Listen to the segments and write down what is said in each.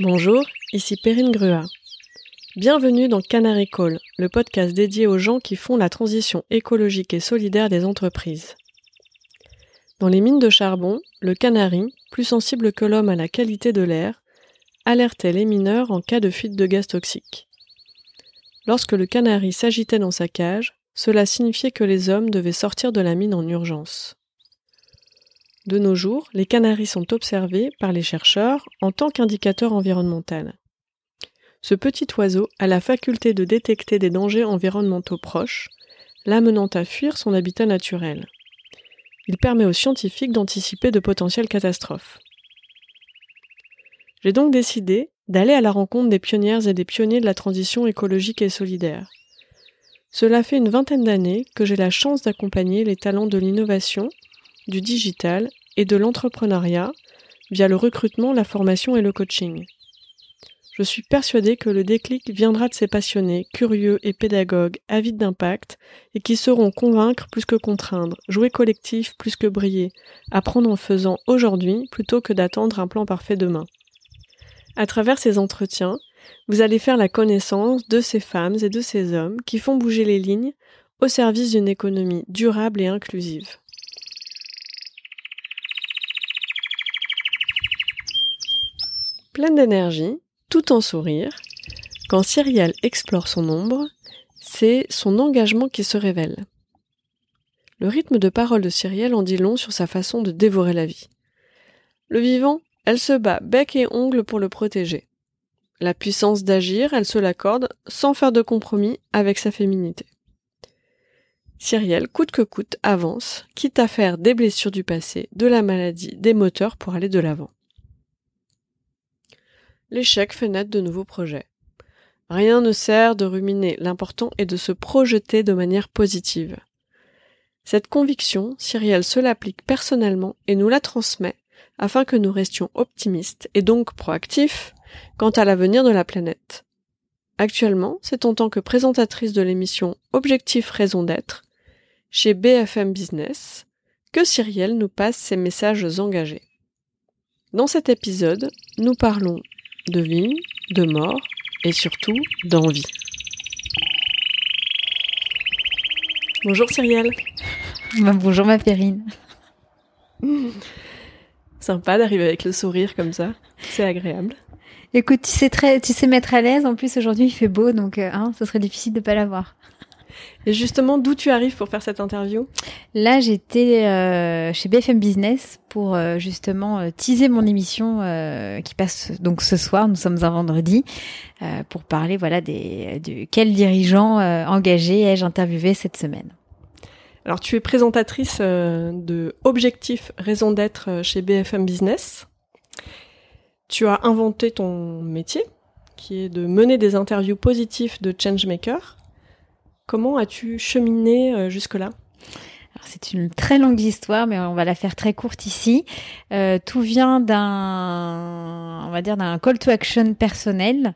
Bonjour, ici Perrine Grua. Bienvenue dans Canary Call, le podcast dédié aux gens qui font la transition écologique et solidaire des entreprises. Dans les mines de charbon, le canari, plus sensible que l'homme à la qualité de l'air, alertait les mineurs en cas de fuite de gaz toxique. Lorsque le canari s'agitait dans sa cage, cela signifiait que les hommes devaient sortir de la mine en urgence. De nos jours, les canaris sont observés par les chercheurs en tant qu'indicateur environnemental. Ce petit oiseau a la faculté de détecter des dangers environnementaux proches, l'amenant à fuir son habitat naturel. Il permet aux scientifiques d'anticiper de potentielles catastrophes. J'ai donc décidé d'aller à la rencontre des pionnières et des pionniers de la transition écologique et solidaire. Cela fait une vingtaine d'années que j'ai la chance d'accompagner les talents de l'innovation, du digital et de l'entrepreneuriat via le recrutement, la formation et le coaching. Je suis persuadée que le déclic viendra de ces passionnés, curieux et pédagogues, avides d'impact, et qui sauront convaincre plus que contraindre, jouer collectif plus que briller, apprendre en faisant aujourd'hui plutôt que d'attendre un plan parfait demain. À travers ces entretiens, vous allez faire la connaissance de ces femmes et de ces hommes qui font bouger les lignes au service d'une économie durable et inclusive. Pleine d'énergie, tout en sourire, quand Cyrielle explore son ombre, c'est son engagement qui se révèle. Le rythme de parole de Cyrielle en dit long sur sa façon de dévorer la vie. Le vivant, elle se bat bec et ongle pour le protéger. La puissance d'agir, elle se l'accorde sans faire de compromis avec sa féminité. Cyrielle, coûte que coûte, avance, quitte à faire des blessures du passé, de la maladie, des moteurs pour aller de l'avant l'échec fait naître de nouveaux projets. Rien ne sert de ruminer, l'important est de se projeter de manière positive. Cette conviction, Cyrielle se l'applique personnellement et nous la transmet afin que nous restions optimistes et donc proactifs quant à l'avenir de la planète. Actuellement, c'est en tant que présentatrice de l'émission Objectif Raison d'être chez BFM Business que Cyrielle nous passe ses messages engagés. Dans cet épisode, nous parlons de vie, de mort et surtout d'envie. Bonjour Cyrielle. Bah, bonjour ma Périne. Sympa d'arriver avec le sourire comme ça. C'est agréable. Écoute, tu sais, très, tu sais mettre à l'aise. En plus, aujourd'hui, il fait beau, donc euh, hein, ça serait difficile de pas l'avoir. Et justement, d'où tu arrives pour faire cette interview? Là, j'étais euh, chez BFM Business pour euh, justement euh, teaser mon émission qui passe donc ce soir. Nous sommes un vendredi pour parler voilà des de quels dirigeants engagés ai-je interviewé cette semaine. Alors, tu es présentatrice de Objectif Raison d'être chez BFM Business. Tu as inventé ton métier, qui est de mener des interviews positives de changemakers. Comment as-tu cheminé euh, jusque-là? C'est une très longue histoire, mais on va la faire très courte ici. Euh, tout vient d'un, on va dire, d'un call to action personnel,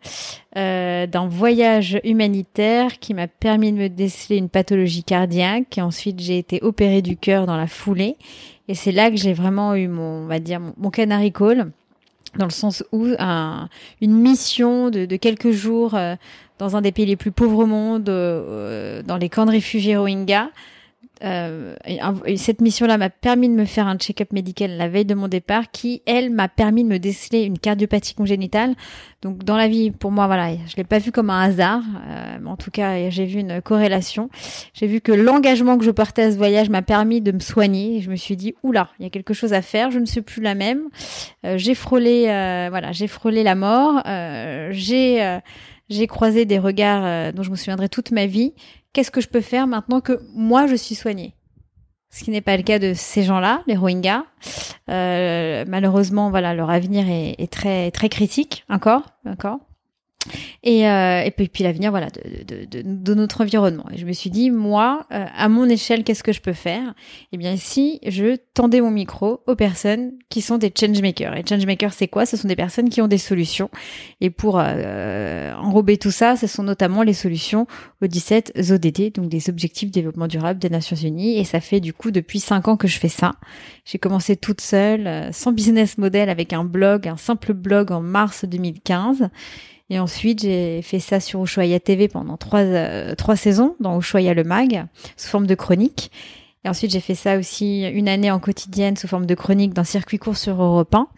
euh, d'un voyage humanitaire qui m'a permis de me déceler une pathologie cardiaque. Et ensuite, j'ai été opérée du cœur dans la foulée. Et c'est là que j'ai vraiment eu mon, on va dire, mon, canary call dans le sens où un, une mission de, de quelques jours euh, dans un des pays les plus pauvres au monde, euh, dans les camps de réfugiés Rohingyas. Euh, cette mission-là m'a permis de me faire un check-up médical la veille de mon départ, qui, elle, m'a permis de me déceler une cardiopathie congénitale. Donc, dans la vie, pour moi, voilà, je l'ai pas vu comme un hasard. Euh, en tout cas, j'ai vu une corrélation. J'ai vu que l'engagement que je portais à ce voyage m'a permis de me soigner. Et je me suis dit, oula, il y a quelque chose à faire. Je ne suis plus la même. Euh, j'ai frôlé, euh, voilà, j'ai frôlé la mort. Euh, j'ai j'ai croisé des regards euh, dont je me souviendrai toute ma vie. Qu'est-ce que je peux faire maintenant que moi je suis soignée? Ce qui n'est pas le cas de ces gens-là, les Rohingyas. Euh, malheureusement, voilà, leur avenir est, est, très très critique encore, encore. Et, euh, et puis, puis l'avenir voilà de, de, de, de, notre environnement. Et je me suis dit moi euh, à mon échelle qu'est-ce que je peux faire? Eh bien si je tendais mon micro aux personnes qui sont des changemakers. Et changemakers c'est quoi? Ce sont des personnes qui ont des solutions. Et pour euh, enrober tout ça, ce sont notamment les solutions aux 17 ODD, donc des objectifs de développement durable des Nations Unies. Et ça fait du coup depuis 5 ans que je fais ça. J'ai commencé toute seule, euh, sans business model, avec un blog, un simple blog en mars 2015. Et ensuite, j'ai fait ça sur Ushuaïa TV pendant trois, euh, trois saisons, dans Ushuaïa le Mag, sous forme de chronique. Et ensuite, j'ai fait ça aussi une année en quotidienne sous forme de chronique d'un circuit court sur Europe 1.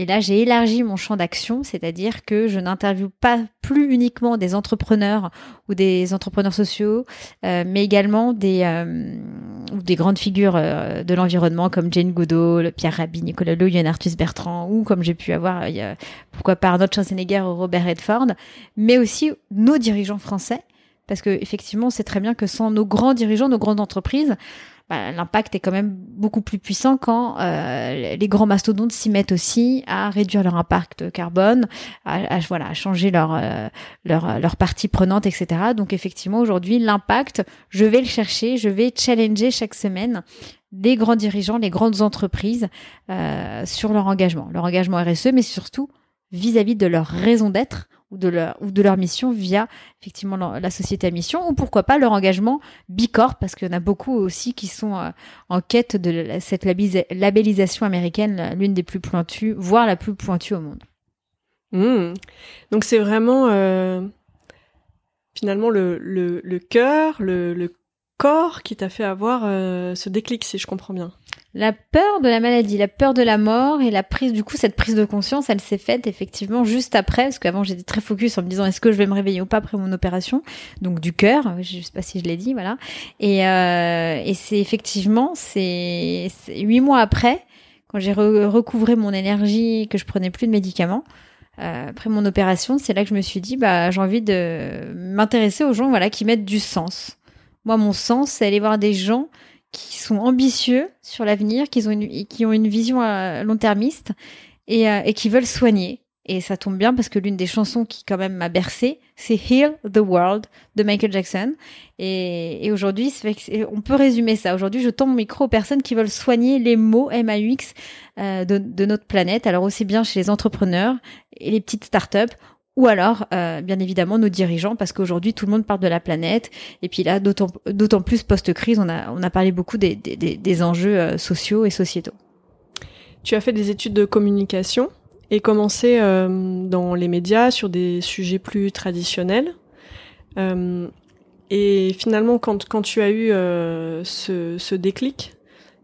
Et là, j'ai élargi mon champ d'action, c'est-à-dire que je n'interviewe pas plus uniquement des entrepreneurs ou des entrepreneurs sociaux, euh, mais également des, euh, des grandes figures euh, de l'environnement comme Jane Goodall, Pierre Rabhi, Nicolas Lowe, Yann Bertrand, ou comme j'ai pu avoir, pourquoi pas Arnold Schwarzenegger ou Robert Redford, mais aussi nos dirigeants français, parce que effectivement, c'est très bien que sans nos grands dirigeants, nos grandes entreprises, bah, l'impact est quand même beaucoup plus puissant quand euh, les grands mastodontes s'y mettent aussi à réduire leur impact carbone, à, voilà, changer leur, euh, leur, leur partie prenante, etc. Donc effectivement, aujourd'hui, l'impact, je vais le chercher, je vais challenger chaque semaine les grands dirigeants, les grandes entreprises euh, sur leur engagement, leur engagement RSE, mais surtout vis-à-vis -vis de leur raison d'être ou de leur, ou de leur mission via effectivement la, société à mission ou pourquoi pas leur engagement Bicorp parce qu'il y en a beaucoup aussi qui sont euh, en quête de cette labellisation américaine, l'une des plus pointues, voire la plus pointue au monde. Mmh. Donc c'est vraiment euh, finalement le, le, le cœur, le corps qui t'a fait avoir euh, ce déclic, si je comprends bien. La peur de la maladie, la peur de la mort et la prise, du coup, cette prise de conscience, elle s'est faite effectivement juste après, parce qu'avant j'étais très focus en me disant est-ce que je vais me réveiller ou pas après mon opération, donc du cœur, je sais pas si je l'ai dit, voilà. Et, euh, et c'est effectivement, c'est huit mois après, quand j'ai recouvré mon énergie, que je prenais plus de médicaments, euh, après mon opération, c'est là que je me suis dit bah j'ai envie de m'intéresser aux gens, voilà, qui mettent du sens. Moi, mon sens, c'est aller voir des gens qui sont ambitieux sur l'avenir, qui ont une, qui ont une vision euh, long-termiste et, euh, et qui veulent soigner. Et ça tombe bien parce que l'une des chansons qui quand même m'a bercé, c'est Heal the World de Michael Jackson. Et, et aujourd'hui, on peut résumer ça. Aujourd'hui, je tends mon micro aux personnes qui veulent soigner les mots MAUX euh, de notre planète. Alors aussi bien chez les entrepreneurs et les petites startups ou alors, euh, bien évidemment, nos dirigeants, parce qu'aujourd'hui, tout le monde parle de la planète. Et puis là, d'autant plus post-crise, on a, on a parlé beaucoup des, des, des enjeux euh, sociaux et sociétaux. Tu as fait des études de communication et commencé euh, dans les médias sur des sujets plus traditionnels. Euh, et finalement, quand, quand tu as eu euh, ce, ce déclic,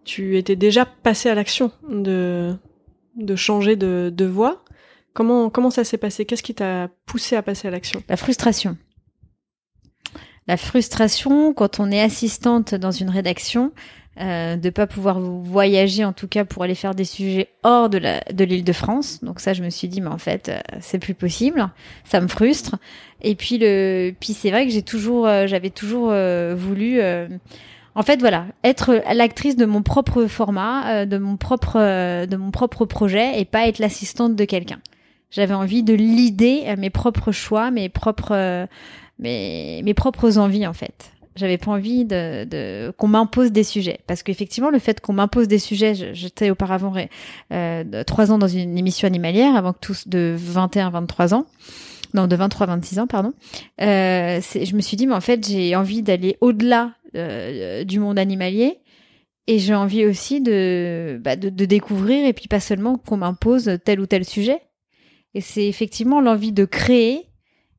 tu étais déjà passé à l'action de, de changer de, de voie. Comment, comment ça s'est passé? Qu'est-ce qui t'a poussé à passer à l'action? La frustration. La frustration quand on est assistante dans une rédaction, euh, de pas pouvoir voyager en tout cas pour aller faire des sujets hors de la de l'île de France. Donc ça, je me suis dit, mais en fait, euh, c'est plus possible. Ça me frustre. Et puis le, puis c'est vrai que j'ai toujours, euh, j'avais toujours euh, voulu. en fait, voilà, être l'actrice de mon propre format, de mon propre, de mon propre projet, et pas être l'assistante de quelqu'un. J'avais envie de l'idée mes propres choix, mes propres, euh, mes, mes propres envies en fait. J'avais pas envie de, de qu'on m'impose des sujets. Parce qu'effectivement le fait qu'on m'impose des sujets, j'étais auparavant euh, trois ans dans une émission animalière avant que tous de 21 23 ans. Non de 23 26 ans pardon. Euh, je me suis dit mais en fait j'ai envie d'aller au-delà euh, du monde animalier. Et j'ai envie aussi de, bah, de, de découvrir et puis pas seulement qu'on m'impose tel ou tel sujet et c'est effectivement l'envie de créer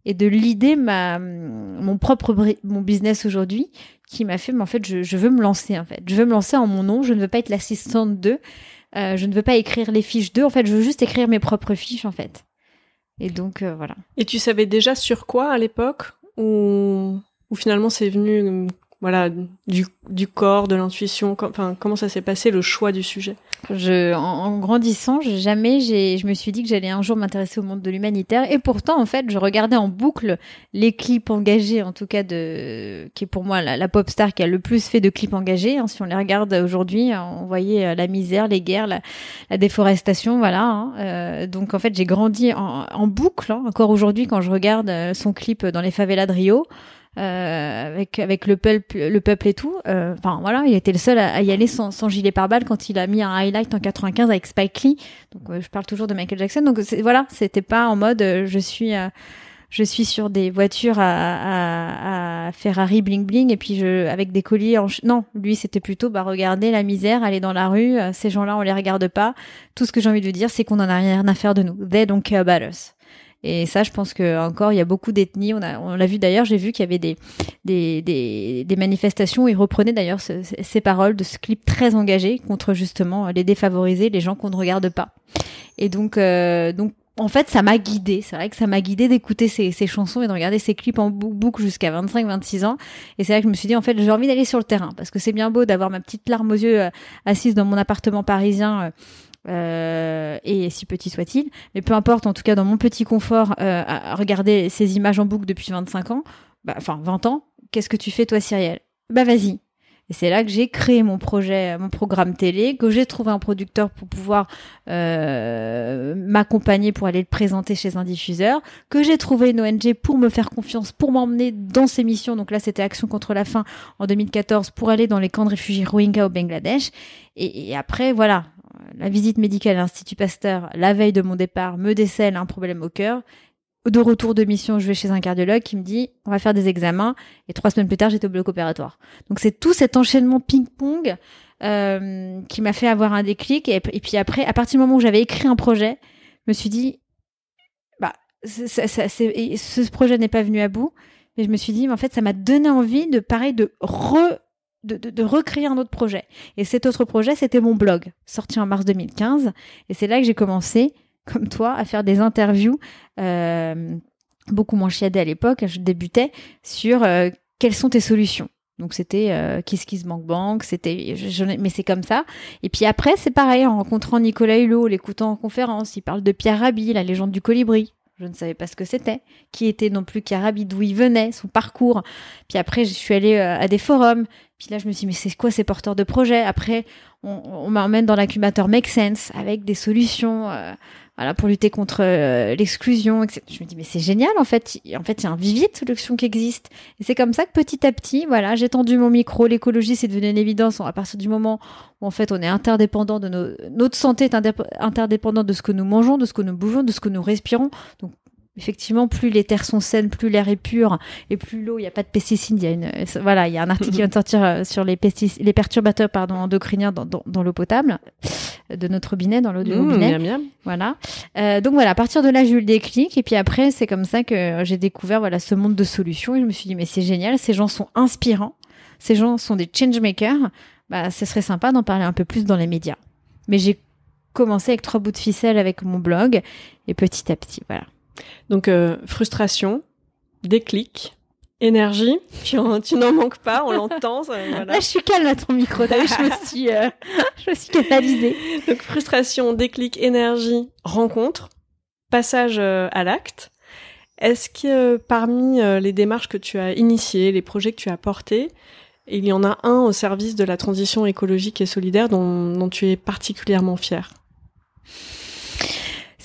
et de l'idée ma mon propre mon business aujourd'hui qui m'a fait mais en fait je, veux me lancer en fait. Je veux me lancer en mon nom. Je ne veux pas être l'assistante d'eux euh, je ne veux pas écrire les fiches d'eux. En fait je veux juste écrire mes propres fiches en fait. Et donc euh, voilà. Et tu savais déjà sur quoi à l'époque ou ou finalement c'est venu voilà, du, du corps, de l'intuition Enfin, comment ça s'est passé le choix du sujet? Je, en, grandissant, jamais je me suis dit que j'allais un jour m'intéresser au monde de l'humanitaire. Et pourtant, en fait, je regardais en boucle les clips engagés, en tout cas de, qui est pour moi la, pop star qui a le plus fait de clips engagés. Hein. Si on les regarde aujourd'hui, on voyait euh, la misère, les guerres, la, déforestation, voilà. Hein. Euh, donc en fait, j'ai grandi en, en boucle. Hein. Encore aujourd'hui, quand je regarde euh, son clip dans les favelas de Rio. Euh, avec avec le peuple le peuple et tout. Euh, enfin voilà il était le seul à, y aller sans, sans gilet pare-balles quand il a mis un highlight en 95 avec Spike Lee. Donc euh, je parle toujours de Michael Jackson. Donc voilà c'était pas en mode je suis je suis sur des voitures à, à, à, Ferrari bling bling et puis je avec des colliers en non lui c'était plutôt bah regarder la misère aller dans la rue ces gens-là on les regarde pas. Tout ce que j'ai envie de dire c'est qu'on en a rien à faire de nous. They don't care about us et ça, je pense que encore, il y a beaucoup d'ethnies. On a, on l'a vu d'ailleurs. J'ai vu qu'il y avait des, des, des, des manifestations où ils reprenaient d'ailleurs ces paroles de ce clip très engagé contre justement les défavorisés, les gens qu'on ne regarde pas. Et donc, euh, donc en fait, ça m'a guidé. C'est vrai que ça m'a guidé d'écouter ces, ces, chansons et de regarder ces clips en boucle jusqu'à 25-26 ans. Et c'est là que je me suis dit, en fait, j'ai envie d'aller sur le terrain parce que c'est bien beau d'avoir ma petite larme aux yeux euh, assise dans mon appartement parisien. Euh, euh, et si petit soit-il, mais peu importe, en tout cas dans mon petit confort, euh, à regarder ces images en boucle depuis 25 ans, bah, enfin 20 ans, qu'est-ce que tu fais toi Cyrielle? Bah vas-y. Et c'est là que j'ai créé mon projet, mon programme télé, que j'ai trouvé un producteur pour pouvoir euh, m'accompagner pour aller le présenter chez un diffuseur, que j'ai trouvé une ONG pour me faire confiance, pour m'emmener dans ses missions. Donc là, c'était Action contre la faim en 2014 pour aller dans les camps de réfugiés Rohingya au Bangladesh. Et après, voilà, la visite médicale à l'Institut Pasteur, la veille de mon départ, me décèle un problème au cœur. De retour de mission, je vais chez un cardiologue qui me dit on va faire des examens. Et trois semaines plus tard, j'étais au bloc opératoire. Donc c'est tout cet enchaînement ping-pong euh, qui m'a fait avoir un déclic. Et, puis après, à partir du moment où j'avais écrit un projet, je me suis dit bah ce projet n'est pas venu à bout. Mais je me suis dit, en fait, ça m'a donné envie de pareil de re de, recréer un autre projet. Et cet autre projet, c'était mon blog, sorti en mars 2015. Et c'est là que j'ai commencé, comme toi, à faire des interviews, euh, beaucoup moins chiadées à l'époque, je débutais, sur euh, quelles sont tes solutions? Donc c'était euh, Kiss Kiss Bank Bank, c'était mais c'est comme ça. Et puis après c'est pareil en rencontrant Nicolas Hulot, l'écoutant en conférence, il parle de Pierre Rabhi, la légende du colibri. Je ne savais pas ce que c'était, qui était non plus Karabi, d'où il venait, son parcours. Puis après, je suis allée euh, à des forums. Puis là, je me suis dit, mais c'est quoi ces porteurs de projets? Après, on, on m'emmène dans l'incubateur Make Sense avec des solutions. Euh, voilà, pour lutter contre euh, l'exclusion, etc. Je me dis, mais c'est génial, en fait. En fait, il y a un vivier de solutions qui existe. Et c'est comme ça que petit à petit, voilà, j'ai tendu mon micro. L'écologie, c'est devenu une évidence à partir du moment où, en fait, on est interdépendant de nos, notre santé est interdépendante de ce que nous mangeons, de ce que nous bougeons, de ce que nous respirons. Donc, effectivement, plus les terres sont saines, plus l'air est pur et plus l'eau, il n'y a pas de pesticides. Il y a une, voilà, il y a un article qui vient de sortir euh, sur les pesticides, les perturbateurs, pardon, endocriniens dans, dans, dans l'eau potable de notre robinet, dans l'eau du mmh, robinet. Bien, Voilà. Euh, donc voilà, à partir de là, j'ai eu le déclic et puis après, c'est comme ça que j'ai découvert voilà ce monde de solutions et je me suis dit mais c'est génial, ces gens sont inspirants, ces gens sont des changemakers. Bah, ce serait sympa d'en parler un peu plus dans les médias. Mais j'ai commencé avec trois bouts de ficelle avec mon blog et petit à petit, voilà. Donc euh, frustration, déclic, énergie. Tu, n'en manques pas, on l'entend. Là, je suis calme à ton micro. je me suis, euh, je me suis canalisée. Donc frustration, déclic, énergie, rencontre, passage euh, à l'acte. Est-ce que parmi les démarches que tu as initiées, les projets que tu as portés, il y en a un au service de la transition écologique et solidaire dont, dont tu es particulièrement fier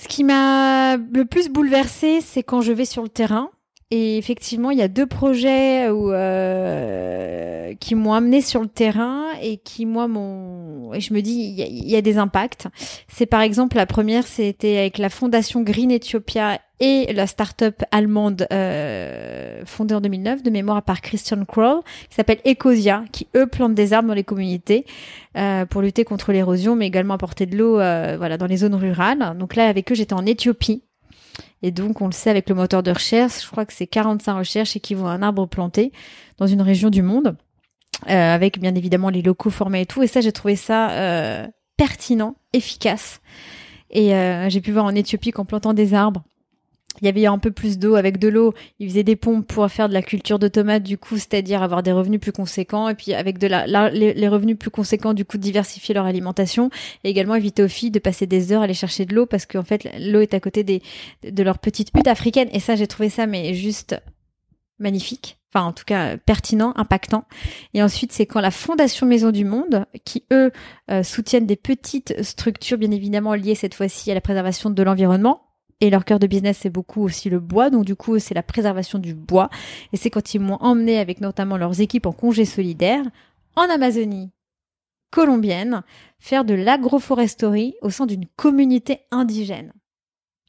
ce qui m'a le plus bouleversée, c'est quand je vais sur le terrain. Et effectivement, il y a deux projets où, euh, qui m'ont amené sur le terrain et qui, moi, m'ont. Et je me dis, il y, y a des impacts. C'est par exemple, la première, c'était avec la fondation Green Ethiopia et la start-up allemande euh, fondée en 2009 de mémoire par Christian Kroll qui s'appelle Ecosia qui eux plantent des arbres dans les communautés euh, pour lutter contre l'érosion mais également apporter de l'eau euh, dans les zones rurales. Donc là avec eux j'étais en Éthiopie et donc on le sait avec le moteur de recherche, je crois que c'est 45 recherches équivaut à un arbre planté dans une région du monde avec bien évidemment les locaux formés et tout et ça j'ai trouvé ça pertinent, efficace. Et j'ai pu voir en Éthiopie qu'en plantant des arbres, il y avait un peu plus d'eau avec de l'eau. Ils faisaient des pompes pour faire de la culture de tomates, du coup, c'est-à-dire avoir des revenus plus conséquents. Et puis avec de la, les, revenus plus conséquents, du coup, diversifier leur alimentation. Et également éviter aux filles de passer des heures à aller chercher de l'eau parce qu'en fait, l'eau est à côté des, de leur petite hutte africaine. Et ça, j'ai trouvé ça, mais juste magnifique. Enfin, en tout cas, pertinent, impactant. Et ensuite, c'est quand la Fondation Maison du Monde, qui eux euh, soutiennent des petites structures, bien évidemment liées cette fois-ci à la préservation de l'environnement, et leur cœur de business, c'est beaucoup aussi le bois. Donc, du coup, c'est la préservation du bois. Et c'est quand ils m'ont emmené avec notamment leurs équipes en congé solidaire en Amazonie colombienne faire de l'agroforesterie au sein d'une communauté indigène.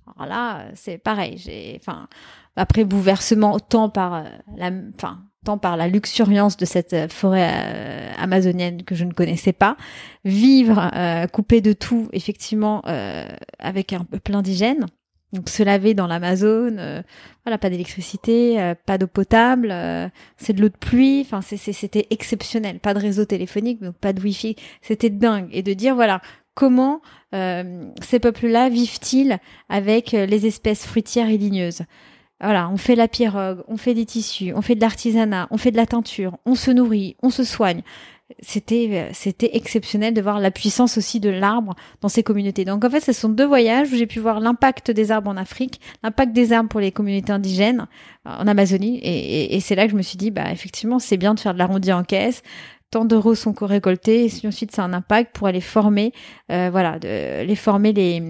Alors là, c'est pareil. J'ai, enfin, après bouleversement tant par euh, la, enfin, tant par la luxuriance de cette euh, forêt euh, amazonienne que je ne connaissais pas, vivre coupé de tout, effectivement, avec un peu plein d'indigènes, donc se laver dans l'Amazone, euh, voilà, pas d'électricité, euh, pas d'eau potable, euh, c'est de l'eau de pluie, enfin c'était exceptionnel, pas de réseau téléphonique, donc pas de wifi, c'était dingue. Et de dire voilà comment ces peuples-là vivent-ils avec les espèces fruitières et ligneuses? Voilà, on fait la pirogue, on fait des tissus, on fait de l'artisanat, on fait de la teinture, on se nourrit, on se soigne c'était euh, c'était exceptionnel de voir la puissance aussi de l'arbre dans ces communautés. Donc en fait, ce sont deux voyages où j'ai pu voir l'impact des arbres en Afrique, l'impact des arbres pour les communautés indigènes euh, en Amazonie, et, et c'est là que je me suis dit, bah effectivement, c'est bien de faire de l'arrondi en caisse, tant d'euros sont récoltés et ensuite c'est un impact pour aller former euh, voilà de, les former les,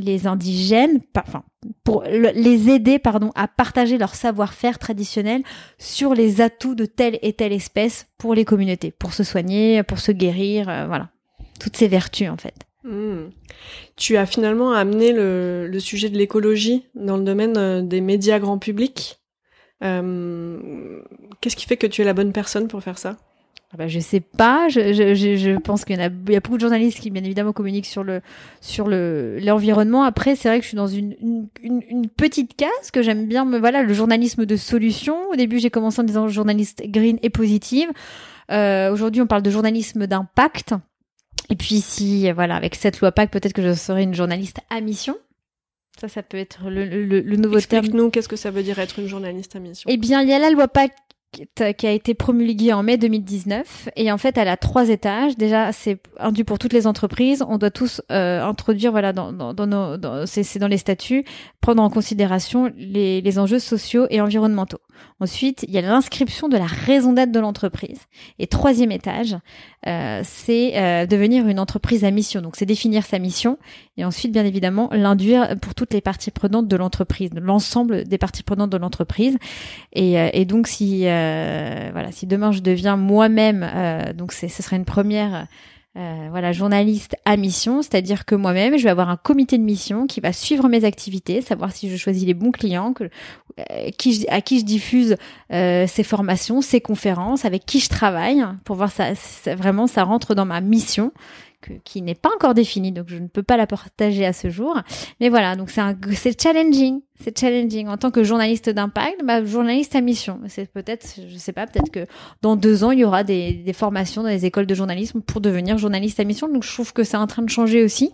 les indigènes enfin pour les aider pardon à partager leur savoir-faire traditionnel sur les atouts de telle et telle espèce pour les communautés pour se soigner pour se guérir euh, voilà toutes ces vertus en fait hmm. Tu as finalement amené le, le sujet de l'écologie dans le domaine euh, des médias grand public. Qu'est-ce qui fait que tu es la bonne personne pour faire ça? Ah bah, je sais pas. Je, je, je pense qu'il y, a, il y a beaucoup de journalistes qui, bien évidemment, communiquent sur le sur le l'environnement. Après, c'est vrai que je suis dans une, une, une, petite case que j'aime bien. Me voilà, le journalisme de solution. Au début, j'ai commencé en disant journaliste green et positive. Euh, Aujourd'hui, on parle de journalisme d'impact. Et puis, si voilà, avec cette loi PAC, peut-être que je serai une journaliste à mission. Ça, ça peut être le, le, le nouveau Explique terme. Explique-nous, qu'est-ce que ça veut dire être une journaliste à mission Eh bien, il y a la loi PAC qui a été promulguée en mai 2019 et en fait elle a trois étages. Déjà c'est induit pour toutes les entreprises. On doit tous euh, introduire voilà dans, dans, dans nos c'est dans les statuts prendre en considération les, les enjeux sociaux et environnementaux. Ensuite il y a l'inscription de la raison d'être de l'entreprise. Et troisième étage euh, c'est euh, devenir une entreprise à mission. Donc c'est définir sa mission et ensuite bien évidemment l'induire pour toutes les parties prenantes de l'entreprise, l'ensemble des parties prenantes de l'entreprise. Et, euh, donc si voilà, si demain je deviens moi-même, donc ce serait une première. Euh, voilà, journaliste à mission, c'est-à-dire que moi-même, je vais avoir un comité de mission qui va suivre mes activités, savoir si je choisis les bons clients, qui à qui je diffuse ces formations, ces conférences, avec qui je travaille, pour voir ça, ça, vraiment ça rentre dans ma mission qui n'est pas encore définie, donc je ne peux pas la partager à ce jour. Mais voilà, donc c'est challenging, c'est challenging en tant que journaliste d'impact, bah, journaliste à mission. C'est peut-être, je sais pas, peut-être que dans deux ans il y aura des, formations dans les écoles de journalisme pour devenir journaliste à mission. Donc je trouve que c'est en train de changer aussi.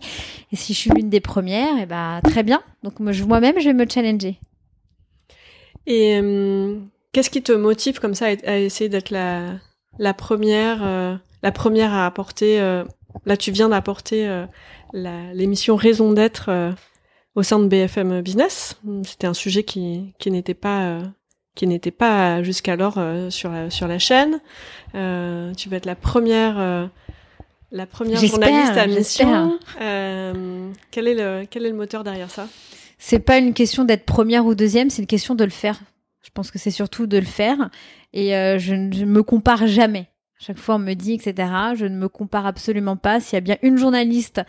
Et si je suis l'une des premières, et eh bah très bien. Donc moi-même je vais me challenger. Et euh, qu'est-ce qui te motive comme ça à, essayer d'être la la première, euh, la première à apporter euh, Là, tu viens d'apporter euh, l'émission Raison d'être euh, au sein de BFM Business. C'était un sujet qui, qui n'était pas euh, qui n'était pas jusqu'alors sur la sur la chaîne. tu vas être la première la première journaliste à mission. quel est le quel est le moteur derrière ça? C'est pas une question d'être première ou deuxième, c'est une question de le faire. Je pense que c'est surtout de le faire et je ne me compare jamais. Chaque fois, on me dit, etc. Je ne me compare absolument pas. S'il y a bien une journaliste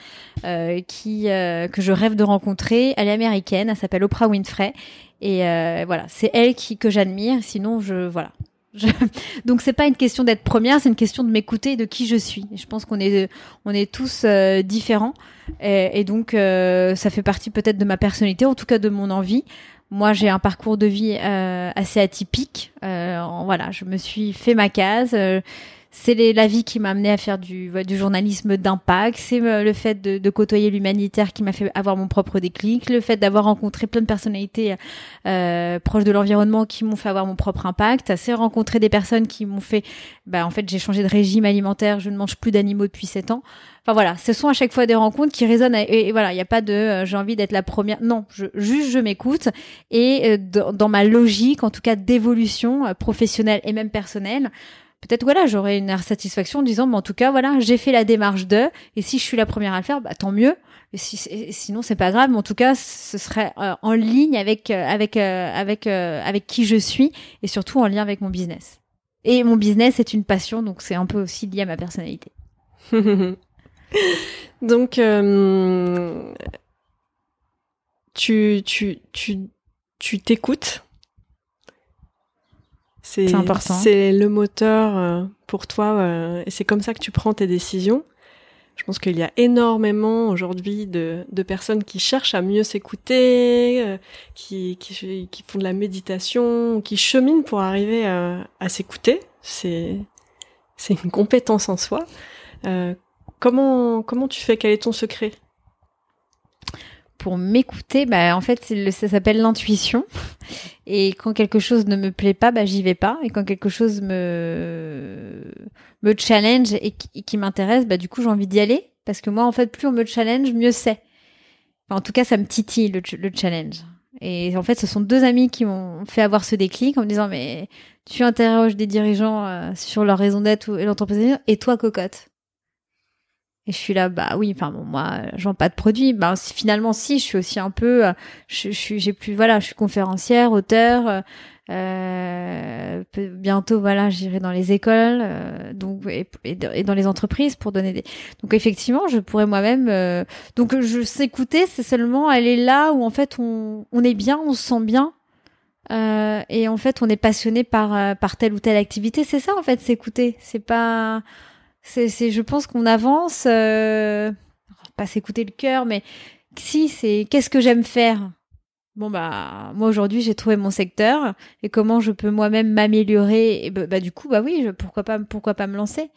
euh, qui euh, que je rêve de rencontrer, elle est américaine, elle s'appelle Oprah Winfrey, et euh, voilà, c'est elle qui que j'admire. Sinon, je voilà. Je... Donc c'est pas une question d'être première, c'est une question de m'écouter de qui je suis. Je pense qu'on est on est tous euh, différents, et, et donc euh, ça fait partie peut-être de ma personnalité, en tout cas de mon envie. Moi, j'ai un parcours de vie assez atypique. voilà, je me suis fait ma case c'est la vie qui m'a amené à faire du, du journalisme d'impact, c'est euh, le fait de, de côtoyer l'humanitaire qui m'a fait avoir mon propre déclic, le fait d'avoir rencontré plein de personnalités euh, proches de l'environnement qui m'ont fait avoir mon propre impact, c'est rencontrer des personnes qui m'ont fait, bah en fait j'ai changé de régime alimentaire, je ne mange plus d'animaux depuis 7 ans. Enfin voilà, ce sont à chaque fois des rencontres qui résonnent et, voilà, il n'y a pas de euh, j'ai envie d'être la première. Non, je, juste je m'écoute et euh, dans ma logique, en tout cas d'évolution professionnelle et même personnelle, peut-être voilà, j'aurais une satisfaction en disant, mais en tout cas, voilà, j'ai fait la démarche de, et si je suis la première à le faire, bah, tant mieux. Et, si, sinon, c'est pas grave, mais en tout cas, ce serait euh, en ligne avec euh, avec euh, avec qui je suis et surtout en lien avec mon business. Et mon business est une passion, donc c'est un peu aussi lié à ma personnalité. donc, tu t'écoutes? C'est important. C'est le moteur euh, pour toi euh, et c'est comme ça que tu prends tes décisions. Je pense qu'il y a énormément aujourd'hui de, de, personnes qui cherchent à mieux s'écouter, euh, qui, qui, qui, font de la méditation, qui cheminent pour arriver à, à s'écouter. C'est c'est une compétence en soi. comment comment tu fais? Quel est ton secret? Pour m'écouter, bah, en fait, ça s'appelle l'intuition. Et quand quelque chose ne me plaît pas, bah, j'y vais pas. Et quand quelque chose me, me challenge et qui, m'intéresse, bah, du coup, j'ai envie d'y aller. Parce que moi, en fait, plus on me challenge, mieux c'est. en tout cas, ça me titille, le, challenge. Et en fait, ce sont deux amis qui m'ont fait avoir ce déclic en me disant, mais tu interroges des dirigeants euh, sur leur raison d'être et l'entreprise, et toi, cocotte et je suis là, bah oui, enfin bon, moi, je vends pas de produits. Bah finalement, si, je suis aussi un peu, euh, je, suis, j'ai plus, voilà, je suis conférencière, auteur. Euh, bientôt, voilà, j'irai dans les écoles, euh, donc et, dans les entreprises pour donner des. Donc effectivement, je pourrais moi-même. Euh, donc je s'écouter, c'est seulement aller là où en fait on, on est bien, on se sent bien. et en fait, on est passionné par par telle ou telle activité. C'est ça, en fait, s'écouter. C'est pas c'est, je pense qu'on avance, euh, pas s'écouter le cœur, mais si, c'est qu'est-ce que j'aime faire? Bon bah moi aujourd'hui j'ai trouvé mon secteur et comment je peux moi-même m'améliorer et bah, bah, du coup bah oui pourquoi pas pourquoi pas me lancer?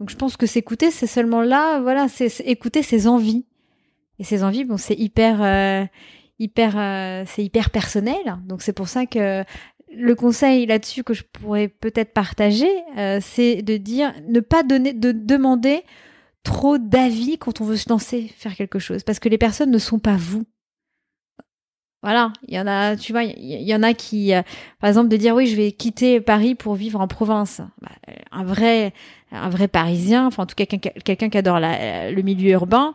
Donc je pense que s'écouter c'est seulement là voilà c'est, écouter ses envies. Et ses envies bon c'est hyper euh, hyper euh, c'est hyper personnel. Donc c'est pour ça que le conseil là-dessus que je pourrais peut-être partager, euh, c'est de dire ne pas donner, de demander trop d'avis quand on veut se lancer faire quelque chose, parce que les personnes ne sont pas vous. Voilà, il y en a, tu vois, il y, en a qui, euh, par exemple, de dire oui, je vais quitter Paris pour vivre en province. Bah, un vrai, un vrai Parisien, enfin en tout cas quelqu'un qui adore le milieu urbain,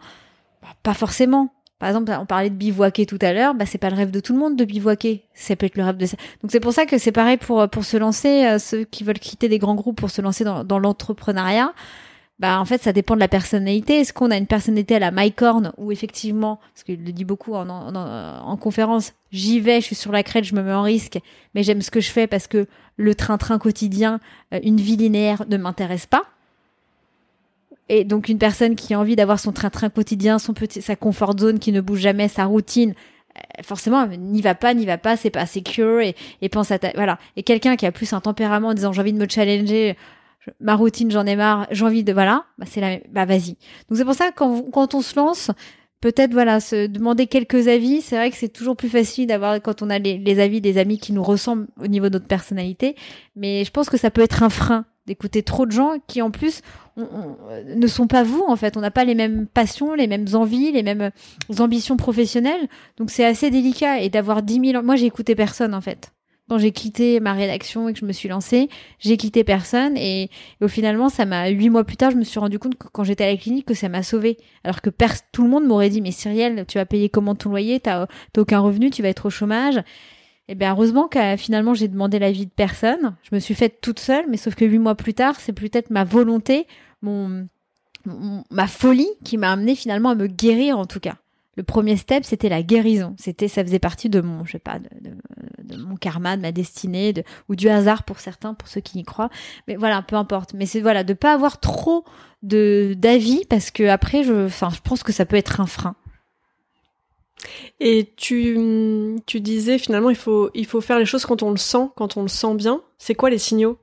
bah, pas forcément. Par exemple, on parlait de bivouaquer tout à l'heure, bah c'est pas le rêve de tout le monde de bivouaquer. Ça peut être le rêve de ça. Donc c'est pour ça que c'est pareil pour pour se lancer, euh, ceux qui veulent quitter des grands groupes pour se lancer dans, l'entrepreneuriat. Bah en fait, ça dépend de la personnalité. Est-ce qu'on a une personnalité à la Mycorn où effectivement, parce qu'il le dit beaucoup en, en, en conférence, j'y vais, je suis sur la crête, je me mets en risque, mais j'aime ce que je fais parce que le train-train quotidien, euh, une vie linéaire ne m'intéresse pas. Et donc une personne qui a envie d'avoir son train-train quotidien, son petit, sa comfort zone qui ne bouge jamais, sa routine, euh, forcément n'y va pas, n'y va pas, c'est pas secure et, pense à ta, voilà. Et quelqu'un qui a plus un tempérament en disant j'ai envie de me challenger, ma routine j'en ai marre, j'ai envie de voilà, bah c'est la, bah vas-y. Donc c'est pour ça quand, quand on se lance, peut-être voilà se demander quelques avis c'est vrai que c'est toujours plus facile d'avoir quand on a les, avis des amis qui nous ressemblent au niveau de notre personnalité mais je pense que ça peut être un frein d'écouter trop de gens qui en plus ne sont pas vous en fait. On n'a pas les mêmes passions, les mêmes envies, les mêmes ambitions professionnelles. Donc c'est assez délicat et d'avoir 10 000... Moi j'ai écouté personne en fait. Quand j'ai quitté ma rédaction et que je me suis lancée, j'ai quitté personne et, au finalement ça m'a huit mois plus tard je me suis rendu compte que quand j'étais à la clinique que ça m'a sauvé alors que tout le monde m'aurait dit mais Cyrielle tu vas payer comment ton loyer? T'as aucun revenu tu vas être au chômage et eh bien heureusement que finalement j'ai demandé l'avis de personne. Je me suis faite toute seule, mais sauf que huit mois plus tard, c'est peut-être ma volonté, mon, ma folie qui m'a amené finalement à me guérir en tout cas. Le premier step, c'était la guérison. C'était, ça faisait partie de mon, je sais pas, de, mon karma, de ma destinée, de, ou du hasard pour certains, pour ceux qui y croient. Mais voilà, peu importe. Mais c'est voilà, de pas avoir trop de d'avis parce que après, je, enfin, je pense que ça peut être un frein. Et tu, tu disais finalement il faut, il faut faire les choses quand on le sent, quand on le sent bien. C'est quoi les signaux?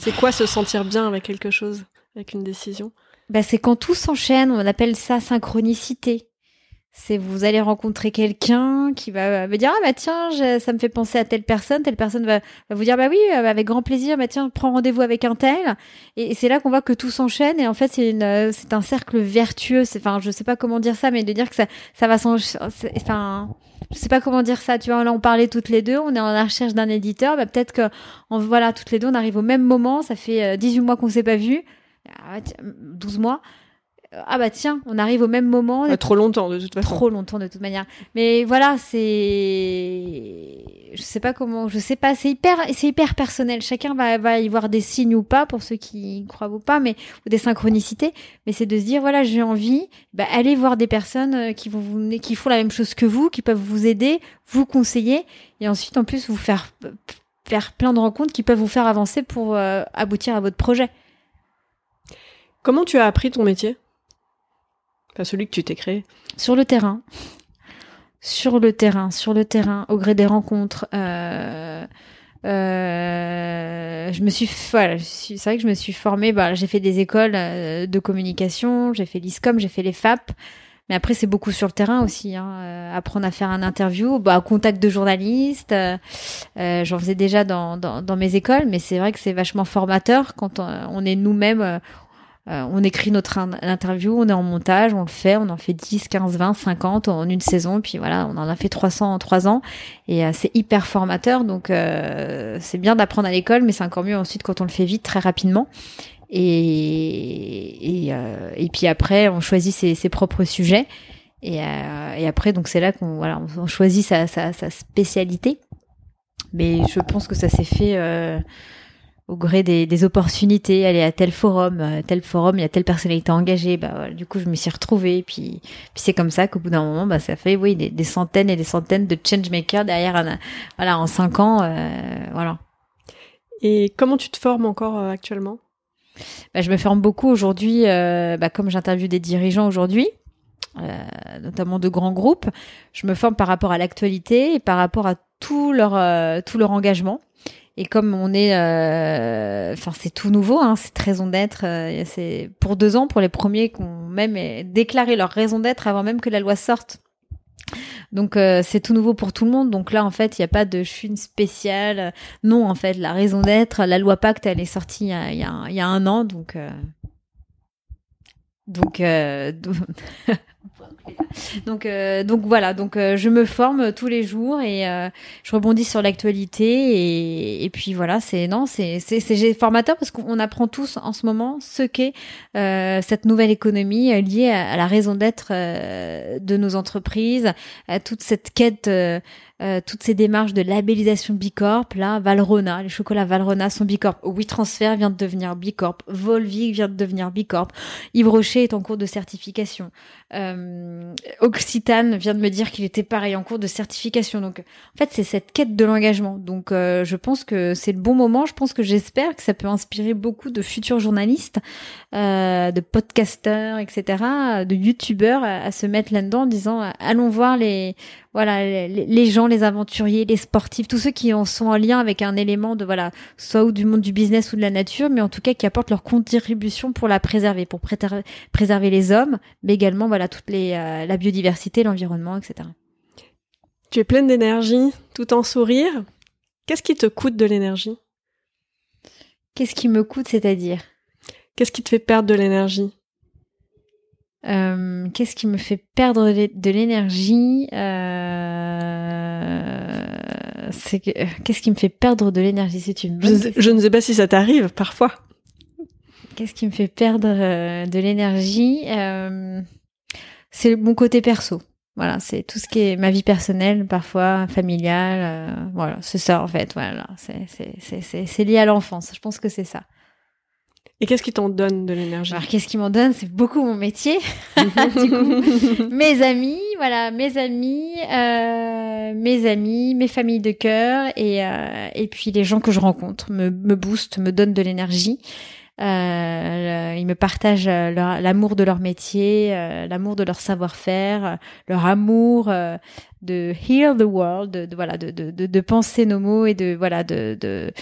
C'est quoi se sentir bien avec quelque chose, avec une décision? Bah, C'est quand tout s'enchaîne, on appelle ça synchronicité c'est vous allez rencontrer quelqu'un qui va me dire ah bah tiens ça me fait penser à telle personne telle personne va, vous dire bah oui euh, avec grand plaisir bah tiens prends rendez-vous avec un tel. Et, c'est là qu'on voit que tout s'enchaîne. Et en fait c'est une euh, c'est un cercle vertueux. Enfin je sais pas comment dire ça mais de dire que ça ça va enfin je sais pas comment dire ça tu vois. Là on parlait toutes les deux on est en la recherche d'un éditeur. Bah peut-être que on voilà toutes les deux on arrive au même moment. Ça fait 18 euh, mois qu'on s'est pas vu 12 mois ah bah tiens, on arrive au même moment. Ah, trop longtemps de toute façon. Trop longtemps de toute manière. Mais voilà, c'est, je sais pas comment, je sais pas, c'est hyper, c'est hyper personnel. Chacun va, va y voir des signes ou pas pour ceux qui croient ou pas, mais ou des synchronicités. Mais c'est de se dire voilà, j'ai envie, bah allez voir des personnes euh, qui vont vous, qui font la même chose que vous, qui peuvent vous aider, vous conseiller, et ensuite en plus vous faire faire plein de rencontres qui peuvent vous faire avancer pour euh, aboutir à votre projet. Comment tu as appris ton métier? Celui que tu t'es créé. Sur le terrain. Sur le terrain, sur le terrain, au gré des rencontres. Euh, euh, je me suis, voilà, c'est vrai que je me suis formée. Bah, j'ai fait des écoles euh, de communication, j'ai fait l'ISCOM, j'ai fait les FAP. Mais après, c'est beaucoup sur le terrain aussi. Hein. apprendre à faire un interview, bah, contact de journalistes. J'en faisais déjà dans, dans, mes écoles, mais c'est vrai que c'est vachement formateur quand on est nous-mêmes. Euh, on écrit notre interview, on est en montage, on le fait, on en fait 10, 15, 20, 50 en une saison, puis voilà, on en a fait 300 en trois ans, et euh, c'est hyper formateur, donc euh, c'est bien d'apprendre à l'école, mais c'est encore mieux ensuite quand on le fait vite, très rapidement. Et, et, et puis après, on choisit ses, ses propres sujets, et, et après, donc c'est là qu'on voilà, on choisit sa, sa, sa, spécialité. Mais je pense que ça s'est fait au gré des, des, opportunités, aller à tel forum, euh, tel forum, il y a telle personnalité engagée, bah du coup je me suis retrouvée, puis, puis c'est comme ça qu'au bout d'un moment, bah ça fait oui des, des, centaines et des centaines de changemakers derrière, un, voilà en cinq ans, euh, voilà. Et comment tu te formes encore euh, actuellement? Bah, je me forme beaucoup aujourd'hui, bah, comme j'interviewe des dirigeants aujourd'hui. notamment de grands groupes, je me forme par rapport à l'actualité et par rapport à tout leur tout leur engagement. Et comme on est, euh, enfin c'est tout nouveau, hein, cette raison d'être, euh, c'est pour deux ans pour les premiers qui ont même déclaré leur raison d'être avant même que la loi sorte. Donc euh, c'est tout nouveau pour tout le monde. Donc là en fait il n'y a pas de je suis une spéciale. Non en fait la raison d'être, la loi Pacte elle est sortie il y a, y a un an donc donc Donc, euh, donc voilà, donc euh, je me forme tous les jours et euh, je rebondis sur l'actualité et, et, puis voilà, c'est non, c'est c'est formateur parce qu'on apprend tous en ce moment ce qu'est cette nouvelle économie liée à, la raison d'être de nos entreprises, à toute cette quête euh, toutes ces démarches de labellisation Bicorp, là, Valrona, les chocolats Valrona sont Bicorp. Oui Transfert vient de devenir Bicorp. Volvic vient de devenir Bicorp. Yves Rocher est en cours de certification. Euh, Occitane vient de me dire qu'il était pareil en cours de certification. Donc, en fait, c'est cette quête de l'engagement. Donc, euh, je pense que c'est le bon moment. Je pense que j'espère que ça peut inspirer beaucoup de futurs journalistes, euh, de podcasteurs, etc., de youtubeurs à, à se mettre là-dedans en disant allons voir les voilà les, gens, les aventuriers, les sportifs, tous ceux qui en sont en lien avec un élément de voilà soit ou du monde du business ou de la nature, mais en tout cas qui apportent leur contribution pour la préserver, pour préserver les hommes, mais également voilà toute les euh, la biodiversité, l'environnement, etc. Tu es pleine d'énergie, tout en sourire. Qu'est-ce qui te coûte de l'énergie? Qu'est-ce qui me coûte, c'est-à-dire? Qu'est-ce qui te fait perdre de l'énergie? Euh, qu'est-ce qui me fait perdre de l'énergie? Euh, C'est qu'est-ce qui me fait perdre de l'énergie? C'est une. Je, ne sais pas si ça t'arrive parfois. Qu'est-ce qui me fait perdre euh, de l'énergie? C'est mon côté perso. Voilà, c'est tout ce qui est ma vie personnelle, parfois familiale. voilà, c'est ça en fait. Voilà, c'est lié à l'enfance. Je pense que c'est ça. Et qu'est-ce qui t'en donne de l'énergie Alors qu'est-ce qui m'en donne? C'est beaucoup mon métier. du coup, mes amis, voilà, mes amis, euh, mes amis, mes familles de cœur et euh, et puis les gens que je rencontre me me boostent, me donnent de l'énergie. Euh, ils me partagent l'amour de leur métier, l'amour de leur savoir-faire, leur amour de heal the world, de, voilà, de, de, de, penser nos mots et de voilà de, de,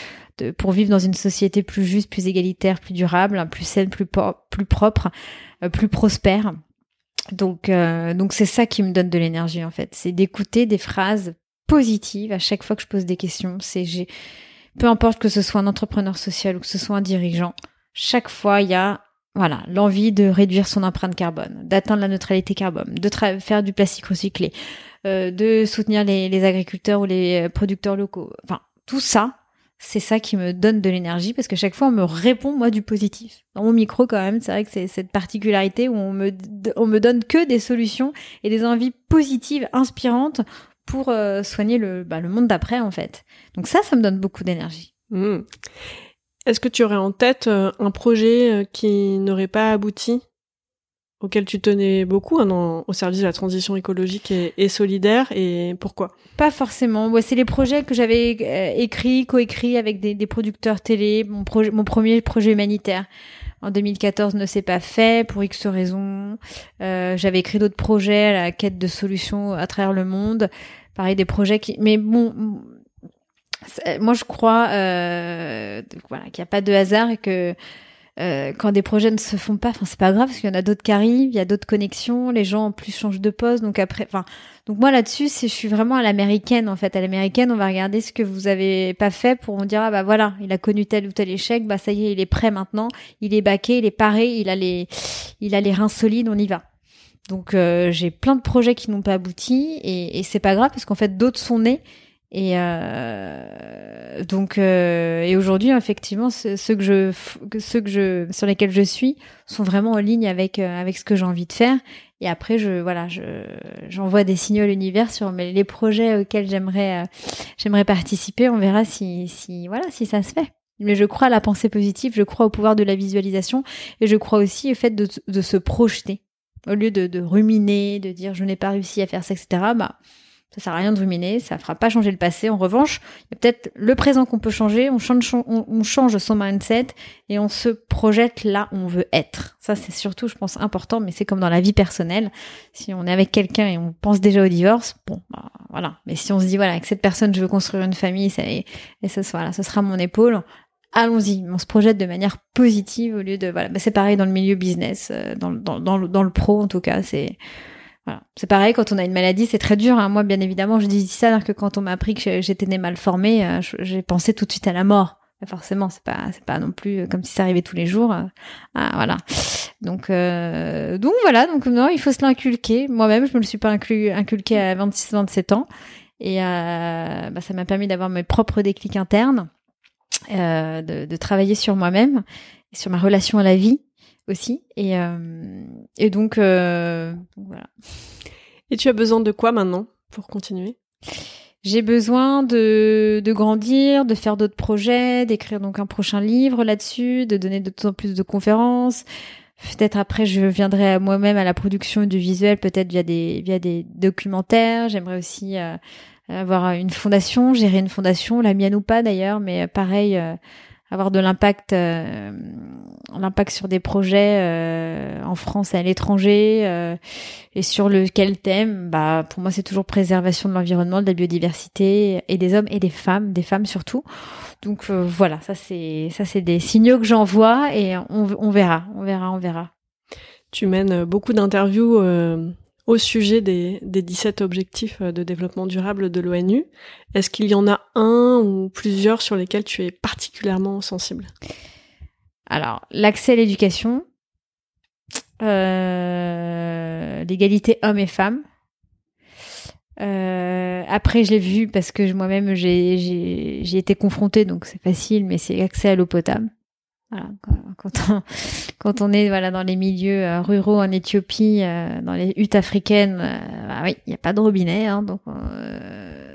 pour vivre dans une société plus juste, plus égalitaire, plus durable, plus saine, plus propre, plus prospère. Donc, euh, donc c'est ça qui me donne de l'énergie en fait, c'est d'écouter des phrases positives à chaque fois que je pose des questions. C'est j'ai, peu importe que ce soit un entrepreneur social ou que ce soit un dirigeant, chaque fois il y a voilà l'envie de réduire son empreinte carbone, d'atteindre la neutralité carbone, de faire du plastique recyclé, euh, de soutenir les, les agriculteurs ou les producteurs locaux. Enfin tout ça, c'est ça qui me donne de l'énergie parce que chaque fois on me répond moi du positif. Dans mon micro quand même, c'est vrai que c'est cette particularité où on me on me donne que des solutions et des envies positives, inspirantes pour euh, soigner le bah, le monde d'après en fait. Donc ça, ça me donne beaucoup d'énergie. Mmh. Est-ce que tu aurais en tête euh, un projet euh, qui n'aurait pas abouti? Auquel tu tenais beaucoup hein, au service de la transition écologique et, solidaire et pourquoi? Pas forcément. c'est les projets que j'avais euh, écrits, coécrits avec des, producteurs télé. Mon, premier projet humanitaire en 2014 ne s'est pas fait pour X raisons. Euh, j'avais écrit d'autres projets la quête de solutions à travers le monde. Pareil, des projets qui... Mais bon, moi je crois euh, voilà, qu'il n'y a pas de hasard et que euh, quand des projets ne se font pas, enfin c'est pas grave parce qu'il y en a d'autres qui arrivent, il y a d'autres connexions, les gens en plus changent de poste, donc après, enfin donc moi là-dessus, c'est je suis vraiment à l'américaine en fait. À l'américaine, on va regarder ce que vous avez pas fait pour on dira ah bah voilà, il a connu tel ou tel échec, bah ça y est, il est prêt maintenant, il est baqué, il est paré, il a les il a les reins solides, on y va. Donc euh, j'ai plein de projets qui n'ont pas abouti et, et c'est pas grave parce qu'en fait d'autres sont nés et euh, donc, euh, et aujourd'hui, effectivement, ceux que je, ceux que je, sur lesquels je suis, sont vraiment en ligne avec euh, avec ce que j'ai envie de faire. Et après, je, voilà, je, j'envoie des signaux à l'univers sur les projets auxquels j'aimerais, euh, j'aimerais participer. On verra si, si, voilà, si ça se fait. Mais je crois à la pensée positive, je crois au pouvoir de la visualisation, et je crois aussi au fait de, de se projeter au lieu de, de ruminer, de dire je n'ai pas réussi à faire ça, etc. Bah ça sert à rien de ruminer, ça fera pas changer le passé. En revanche, il y a peut-être le présent qu'on peut changer. On change, on, change son mindset et on se projette là où on veut être. Ça, c'est surtout, je pense, important. Mais c'est comme dans la vie personnelle. Si on est avec quelqu'un et on pense déjà au divorce, bon, bah, voilà. Mais si on se dit voilà, avec cette personne, je veux construire une famille, et, et ce sera mon épaule. Allons-y, on se projette de manière positive au lieu de voilà. Bah, c'est pareil dans le milieu business, euh, dans le pro en tout cas. C'est C'est pareil, quand on a une maladie, c'est très dur. Hein. Moi, bien évidemment, je dis ça alors que quand on m'a appris que j'étais née mal formée, euh, j'ai pensé tout de suite à la mort. Forcément, c'est pas, c'est pas non plus euh, comme si ça arrivait tous les jours. Euh. Ah, voilà. Donc, donc voilà. Donc non, il faut se l'inculquer. Moi-même, je me le suis pas inculqué à 26, 27 ans, et euh, bah, ça m'a permis d'avoir mes propres déclics internes, de, de travailler sur moi-même, sur ma relation à la vie, aussi. Et, euh, et donc, euh, voilà. Et tu as besoin de quoi maintenant pour continuer? J'ai besoin de, de grandir, de faire d'autres projets, d'écrire donc un prochain livre là-dessus, de donner de plus en plus de conférences. Peut-être après, je viendrai à moi-même à la production du visuel, peut-être via des via des documentaires. J'aimerais aussi euh, avoir une fondation, gérer une fondation, la mienne ou pas d'ailleurs, mais pareil, avoir de l'impact euh, l'impact sur des projets euh, en France et à l'étranger euh, et sur lequel thème bah pour moi c'est toujours préservation de l'environnement de la biodiversité et des hommes et des femmes des femmes surtout. Donc voilà ça c'est ça c'est des signaux que j'envoie et on, on verra on verra on verra. Tu mènes beaucoup d'interviews au sujet des, des 17 objectifs de développement durable de l'ONU. Est-ce qu'il y en a un ou plusieurs sur lesquels tu es particulièrement sensible? Alors, l'accès à l'éducation, euh, l'égalité hommes et femmes. Euh, après, je l'ai vu parce que moi-même j'ai été confrontée, donc c'est facile, mais c'est l'accès à l'eau potable. Voilà, quand on, quand on est voilà dans les milieux euh, ruraux en Éthiopie, euh, dans les huttes africaines, euh, bah oui, il n'y a pas de robinet, hein, donc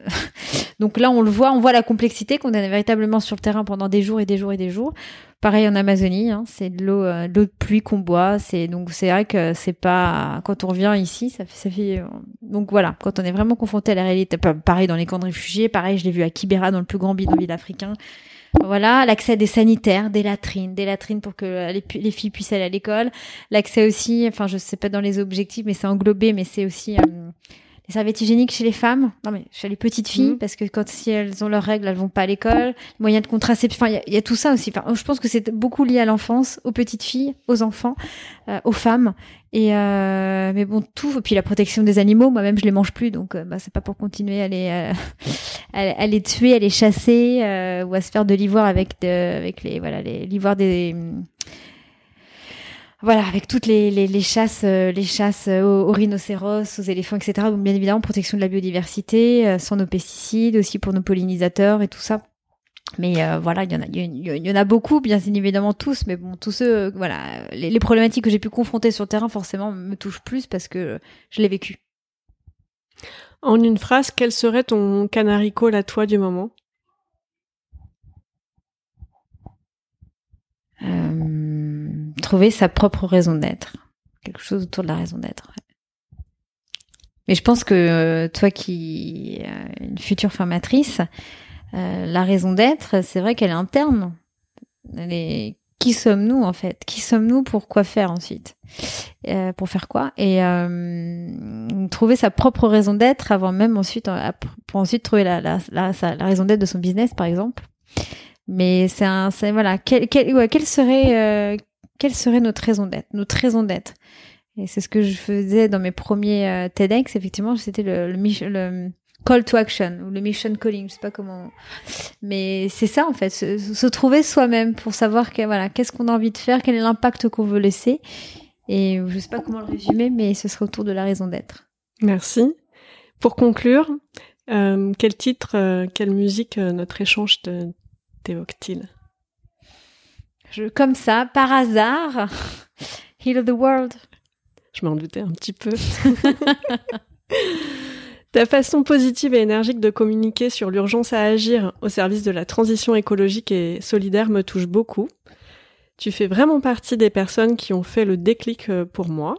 donc là, on le voit, on voit la complexité qu'on est véritablement sur le terrain pendant des jours et des jours et des jours. Pareil en Amazonie, hein, c'est de l'eau, euh, de pluie qu'on boit. C'est donc c'est vrai que c'est pas quand on revient ici, ça fait, ça fait euh, donc voilà, quand on est vraiment confronté à la réalité. Pareil dans les camps de réfugiés, pareil, je l'ai vu à Kibera dans le plus grand bidonville africain. Voilà, l'accès à des sanitaires, des latrines, des latrines pour que les, filles puissent aller à l'école. L'accès aussi, enfin je sais pas dans les objectifs, mais c'est englobé, mais c'est aussi euh, les serviettes hygiéniques chez les femmes, non mais chez les petites filles, mhm. parce que quand si elles ont leurs règles, elles vont pas à l'école. Moyens de contraception, il y, a tout ça aussi. Enfin, je pense que c'est beaucoup lié à l'enfance, aux petites filles, aux enfants, euh, aux femmes. Et euh, mais bon tout, et puis la protection des animaux, moi-même je les mange plus, donc euh, bah, c'est pas pour continuer à les euh, à, les tuer, à les chasser ou à se faire de l'ivoire avec de, avec les voilà les l'ivoire des voilà, avec toutes les, les, chasses, euh, les chasses euh, aux, rhinocéros, aux éléphants, etc. Donc bien évidemment, protection de la biodiversité, euh, sans nos pesticides, aussi pour nos pollinisateurs et tout ça. Mais voilà, il y en a, il y, en a beaucoup, bien évidemment tous, mais bon, tous ceux, voilà, les, problématiques que j'ai pu confronter sur le terrain, forcément, me touchent plus parce que je l'ai vécu. En une phrase, quel serait ton canary call à toi du moment? Trouver sa propre raison d'être. Quelque chose autour de la raison d'être. Mais je pense que euh, toi qui es euh, une future formatrice, euh, la raison d'être, c'est vrai qu'elle est interne. Qui sommes-nous en fait? Qui sommes-nous pour quoi faire ensuite? Pour faire quoi? Et trouver sa propre raison d'être avant même ensuite, pour ensuite trouver la, la, la, raison d'être de son business par exemple. Mais c'est un, voilà, ouais, quel serait quelle serait notre raison d'être, notre raison d'être. Et c'est ce que je faisais dans mes premiers euh, TEDx. Effectivement, c'était le, call to action ou le mission calling, je sais pas comment. Mais c'est ça en fait, se, trouver soi-même pour savoir qu'est-ce qu'on a envie de faire, quel est l'impact qu'on veut laisser. Et je sais pas comment le résumer, mais ce serait autour de la raison d'être. Merci. Pour conclure, euh, quel titre, euh, quelle musique notre échange t'évoque-t-il? Comme ça, par hasard, Heal the World. Je m'en doutais un petit peu. Ta façon positive et énergique de communiquer sur l'urgence à agir au service de la transition écologique et solidaire me touche beaucoup. Tu fais vraiment partie des personnes qui ont fait le déclic euh, pour moi.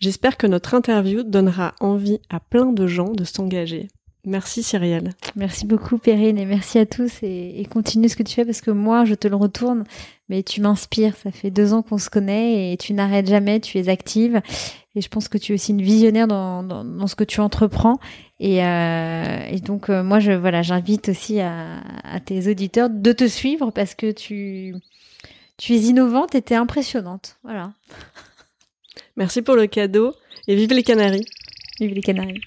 J'espère que notre interview donnera envie à plein de gens de s'engager. Merci Cyrielle. Merci beaucoup Perrine et merci à tous et, continue ce que tu fais parce que moi je te le retourne mais tu m'inspires. Ça fait deux ans qu'on se connaît et tu n'arrêtes jamais, tu es active et je pense que tu es aussi une visionnaire dans, dans, ce que tu entreprends et, euh, et donc euh, moi je voilà j'invite aussi à, à, tes auditeurs de te suivre parce que tu tu es innovante et tu es impressionnante. Voilà. Merci pour le cadeau et vive les Canaries. Vive les Canaries.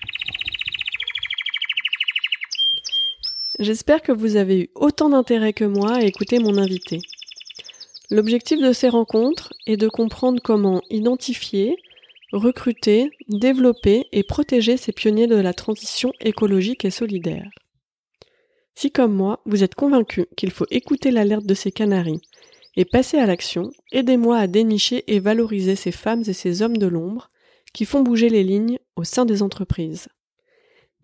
J'espère que vous avez eu autant d'intérêt que moi à écouter mon invité. L'objectif de ces rencontres est de comprendre comment identifier, recruter, développer et protéger ces pionniers de la transition écologique et solidaire. Si comme moi, vous êtes convaincu qu'il faut écouter l'alerte de ces canaris et passer à l'action, aidez-moi à dénicher et valoriser ces femmes et ces hommes de l'ombre qui font bouger les lignes au sein des entreprises.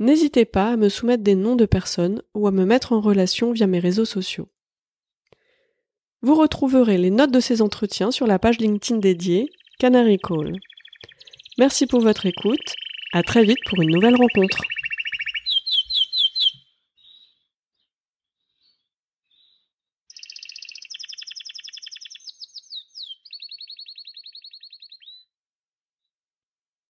N'hésitez pas à me soumettre des noms de personnes ou à me mettre en relation via mes réseaux sociaux. Vous retrouverez les notes de ces entretiens sur la page LinkedIn dédiée Canary Call. Merci pour votre écoute. À très vite pour une nouvelle rencontre.